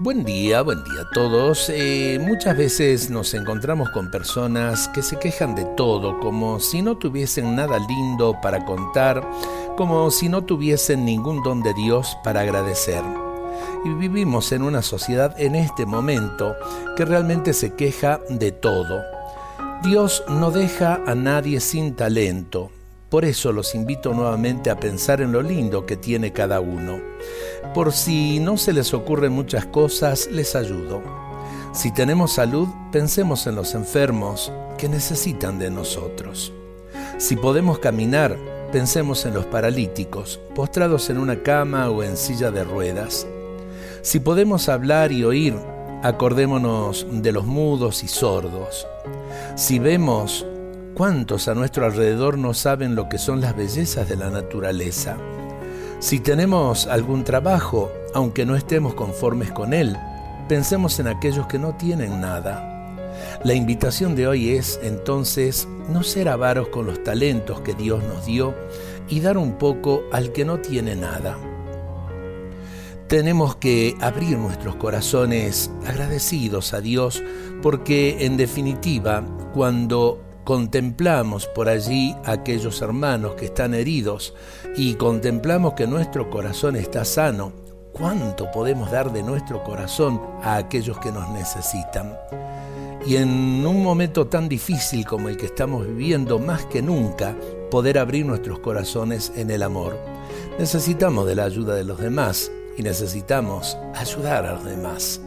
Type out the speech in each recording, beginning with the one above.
Buen día, buen día a todos. Eh, muchas veces nos encontramos con personas que se quejan de todo, como si no tuviesen nada lindo para contar, como si no tuviesen ningún don de Dios para agradecer. Y vivimos en una sociedad en este momento que realmente se queja de todo. Dios no deja a nadie sin talento, por eso los invito nuevamente a pensar en lo lindo que tiene cada uno. Por si no se les ocurren muchas cosas, les ayudo. Si tenemos salud, pensemos en los enfermos que necesitan de nosotros. Si podemos caminar, pensemos en los paralíticos, postrados en una cama o en silla de ruedas. Si podemos hablar y oír, acordémonos de los mudos y sordos. Si vemos ¿Cuántos a nuestro alrededor no saben lo que son las bellezas de la naturaleza? Si tenemos algún trabajo, aunque no estemos conformes con él, pensemos en aquellos que no tienen nada. La invitación de hoy es entonces no ser avaros con los talentos que Dios nos dio y dar un poco al que no tiene nada. Tenemos que abrir nuestros corazones agradecidos a Dios porque en definitiva cuando contemplamos por allí a aquellos hermanos que están heridos y contemplamos que nuestro corazón está sano, ¿cuánto podemos dar de nuestro corazón a aquellos que nos necesitan? Y en un momento tan difícil como el que estamos viviendo, más que nunca, poder abrir nuestros corazones en el amor. Necesitamos de la ayuda de los demás y necesitamos ayudar a los demás.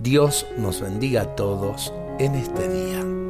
Dios nos bendiga a todos en este día.